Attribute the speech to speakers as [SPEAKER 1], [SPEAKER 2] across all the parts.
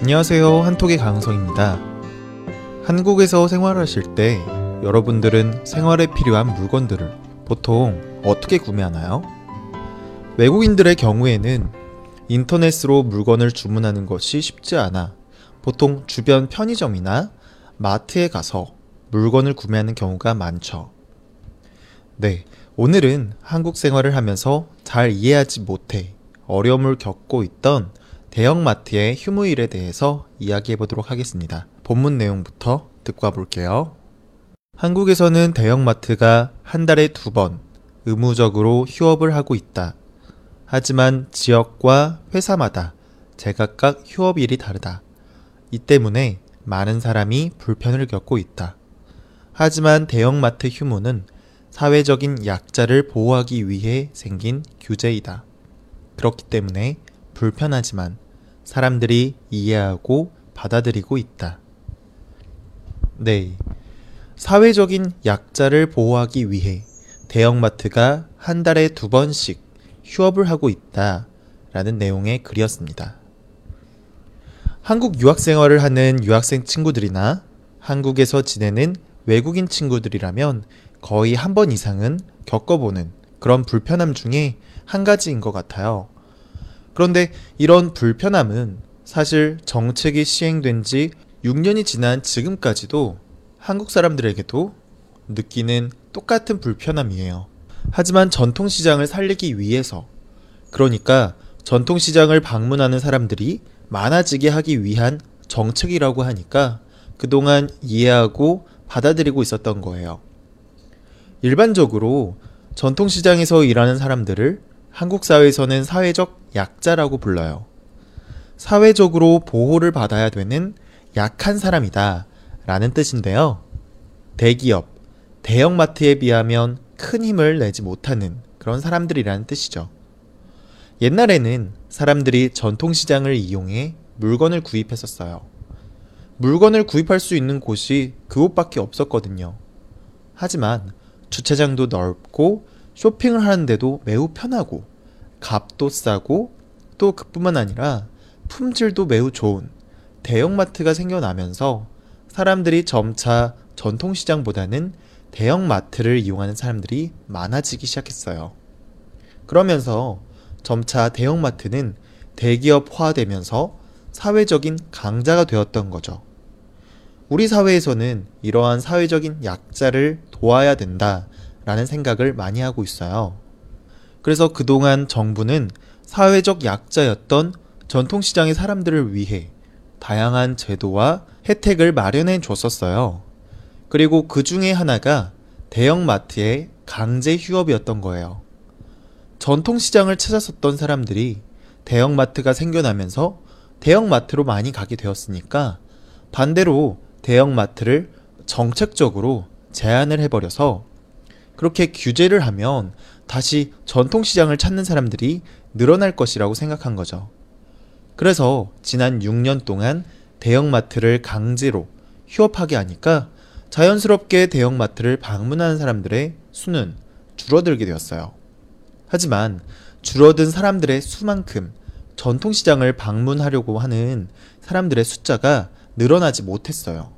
[SPEAKER 1] 안녕하세요. 한톡의 강성입니다. 한국에서 생활하실 때 여러분들은 생활에 필요한 물건들을 보통 어떻게 구매하나요? 외국인들의 경우에는 인터넷으로 물건을 주문하는 것이 쉽지 않아 보통 주변 편의점이나 마트에 가서 물건을 구매하는 경우가 많죠. 네, 오늘은 한국 생활을 하면서 잘 이해하지 못해 어려움을 겪고 있던 대형마트의 휴무일에 대해서 이야기해 보도록 하겠습니다. 본문 내용부터 듣고 와볼게요. 한국에서는 대형마트가 한 달에 두 번 의무적으로 휴업을 하고 있다. 하지만 지역과 회사마다 제각각 휴업일이 다르다. 이 때문에 많은 사람이 불편을 겪고 있다. 하지만 대형마트 휴무는 사회적인 약자를 보호하기 위해 생긴 규제이다. 그렇기 때문에 불편하지만 사람들이 이해하고 받아들이고 있다. 네. 사회적인 약자를 보호하기 위해 대형마트가 한 달에 두 번씩 휴업을 하고 있다. 라는 내용의 글이었습니다. 한국 유학 생활을 하는 유학생 친구들이나 한국에서 지내는 외국인 친구들이라면 거의 한 번 이상은 겪어보는 그런 불편함 중에 한 가지인 것 같아요. 그런데 이런 불편함은 사실 정책이 시행된 지 6년이 지난 지금까지도 한국 사람들에게도 느끼는 똑같은 불편함이에요. 하지만 전통시장을 살리기 위해서, 그러니까 전통시장을 방문하는 사람들이 많아지게 하기 위한 정책이라고 하니까 그동안 이해하고 받아들이고 있었던 거예요. 일반적으로 전통시장에서 일하는 사람들을 한국 사회에서는 사회적 약자라고 불러요. 사회적으로 보호를 받아야 되는 약한 사람이다 라는 뜻인데요. 대기업, 대형마트에 비하면 큰 힘을 내지 못하는 그런 사람들이라는 뜻이죠. 옛날에는 사람들이 전통시장을 이용해 물건을 구입했었어요. 물건을 구입할 수 있는 곳이 그곳밖에 없었거든요. 하지만 주차장도 넓고 쇼핑을 하는데도 매우 편하고 값도 싸고 또 그뿐만 아니라 품질도 매우 좋은 대형마트가 생겨나면서 사람들이 점차 전통시장보다는 대형 마트를 이용하는 사람들이 많아지기 시작했어요. 그러면서 점차 대형 마트는 대기업 화되면서 사회적인 강자가 되었던 거죠. 우리 사회에서는 이러한 사회적인 약자를 도와야 된다라는 생각을 많이 하고 있어요. 그래서 그동안 정부는 사회적 약자였던 전통시장의 사람들을 위해 다양한 제도와 혜택을 마련해 줬었어요. 그리고 그 중에 하나가 대형마트의 강제 휴업이었던 거예요. 전통시장을 찾았었던 사람들이 대형마트가 생겨나면서 대형마트로 많이 가게 되었으니까 반대로 대형마트를 정책적으로 제한을 해버려서 그렇게 규제를 하면 다시 전통시장을 찾는 사람들이 늘어날 것이라고 생각한 거죠. 그래서 지난 6년 동안 대형마트를 강제로 휴업하게 하니까 자연스럽게 대형마트를 방문하는 사람들의 수는 줄어들게 되었어요. 하지만 줄어든 사람들의 수만큼 전통시장을 방문하려고 하는 사람들의 숫자가 늘어나지 못했어요.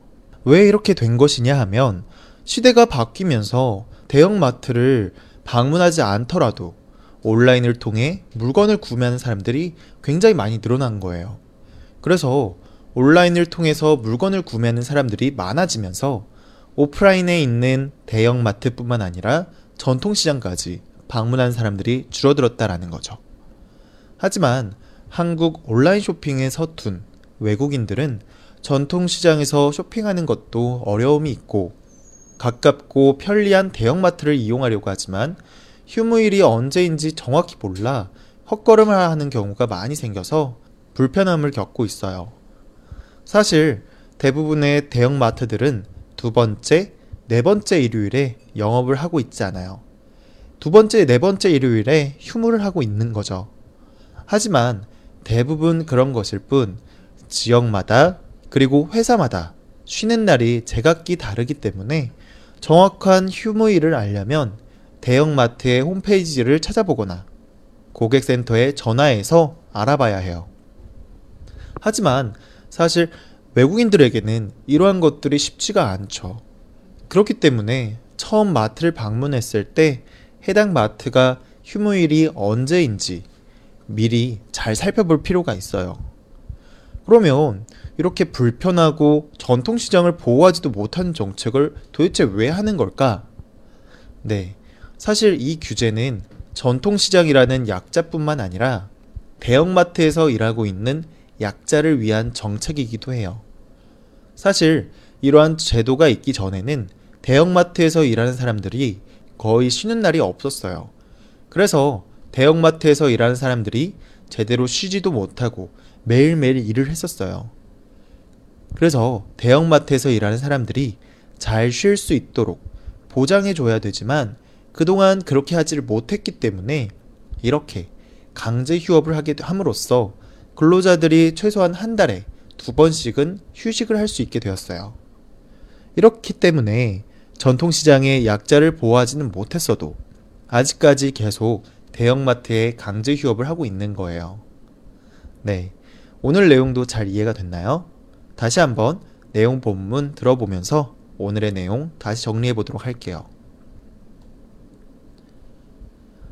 [SPEAKER 1] 왜 이렇게 된 것이냐 하면 시대가 바뀌면서 대형마트를 방문하지 않더라도 온라인을 통해 물건을 구매하는 사람들이 굉장히 많이 늘어난 거예요. 그래서 온라인을 통해서 물건을 구매하는 사람들이 많아지면서 오프라인에 있는 대형 마트뿐만 아니라 전통시장까지 방문하는 사람들이 줄어들었다라는 거죠. 하지만 한국 온라인 쇼핑에 서툰 외국인들은 전통시장에서 쇼핑하는 것도 어려움이 있고 가깝고 편리한 대형마트를 이용하려고 하지만 휴무일이 언제인지 정확히 몰라 헛걸음을 하는 경우가 많이 생겨서 불편함을 겪고 있어요. 사실 대부분의 대형마트들은 두 번째, 네 번째 일요일에 영업을 하고 있지 않아요. 두 번째, 네 번째 일요일에 휴무를 하고 있는 거죠. 하지만 대부분 그런 것일 뿐 지역마다 그리고 회사마다 쉬는 날이 제각기 다르기 때문에 정확한 휴무일을 알려면 대형마트의 홈페이지를 찾아보거나 고객센터에 전화해서 알아봐야 해요. 하지만 사실 외국인들에게는 이러한 것들이 쉽지가 않죠. 그렇기 때문에 처음 마트를 방문했을 때 해당 마트가 휴무일이 언제인지 미리 잘 살펴볼 필요가 있어요. 그러면 이렇게 불편하고 전통시장을 보호하지도 못하는 정책을 도대체 왜 하는 걸까? 네. 사실 이 규제는 전통시장이라는 약자뿐만 아니라 대형마트에서 일하고 있는 약자를 위한 정책이기도 해요. 사실 이러한 제도가 있기 전에는 대형마트에서 일하는 사람들이 거의 쉬는 날이 없었어요. 그래서 대형마트에서 일하는 사람들이 제대로 쉬지도 못하고 매일매일 일을 했었어요. 그래서 대형마트에서 일하는 사람들이 잘 쉴 수 있도록 보장해줘야 되지만 그동안 그렇게 하지를 못했기 때문에 이렇게 강제 휴업을 하게 함으로써 근로자들이 최소한 한 달에 두 번씩은 휴식을 할 수 있게 되었어요. 이렇기 때문에 전통시장의 약자를 보호하지는 못했어도 아직까지 계속 대형마트에 강제 휴업을 하고 있는 거예요. 네. 오늘 내용도 잘 이해가 됐나요? 다시 한번 내용 본문 들어보면서 오늘의 내용 다시 정리해 보도록 할게요.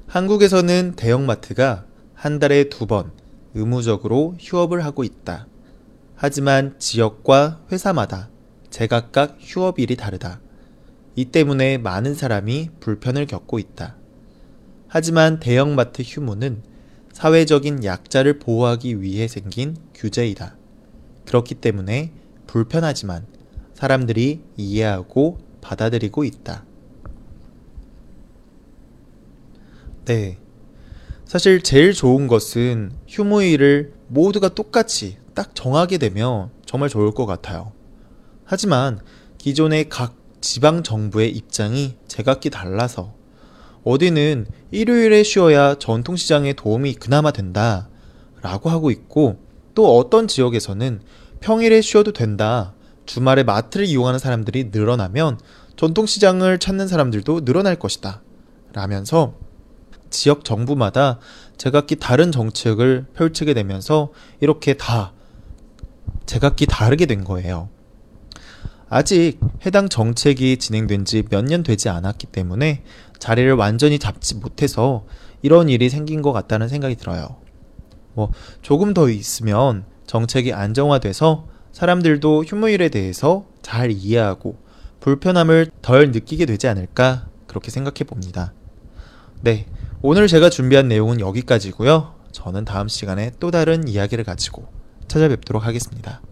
[SPEAKER 1] 한국에서는 대형마트가 한 달에 두 번 의무적으로 휴업을 하고 있다. 하지만 지역과 회사마다 제각각 휴업일이 다르다. 이 때문에 많은 사람이 불편을 겪고 있다. 하지만 대형마트 휴무는 사회적인 약자를 보호하기 위해 생긴 규제이다. 그렇기 때문에 불편하지만 사람들이 이해하고 받아들이고 있다. 네. 사실 제일 좋은 것은 휴무일을 모두가 똑같이 딱 정하게 되면 정말 좋을 것 같아요. 하지만 기존의 각 지방 정부의 입장이 제각기 달라서 어디는 일요일에 쉬어야 전통시장에 도움이 그나마 된다 라고 하고 있고 또 어떤 지역에서는 평일에 쉬어도 된다 주말에 마트를 이용하는 사람들이 늘어나면 전통시장을 찾는 사람들도 늘어날 것이다 라면서 지역 정부마다 제각기 다른 정책을 펼치게 되면서 이렇게 다 제각기 다르게 된 거예요. 아직 해당 정책이 진행된 지 몇 년 되지 않았기 때문에 자리를 완전히 잡지 못해서 이런 일이 생긴 것 같다는 생각이 들어요. 뭐, 조금 더 있으면 정책이 안정화돼서 사람들도 휴무일에 대해서 잘 이해하고 불편함을 덜 느끼게 되지 않을까 그렇게 생각해 봅니다. 네. 오늘 제가 준비한 내용은 여기까지고요. 저는 다음 시간에 또 다른 이야기를 가지고 찾아뵙도록 하겠습니다.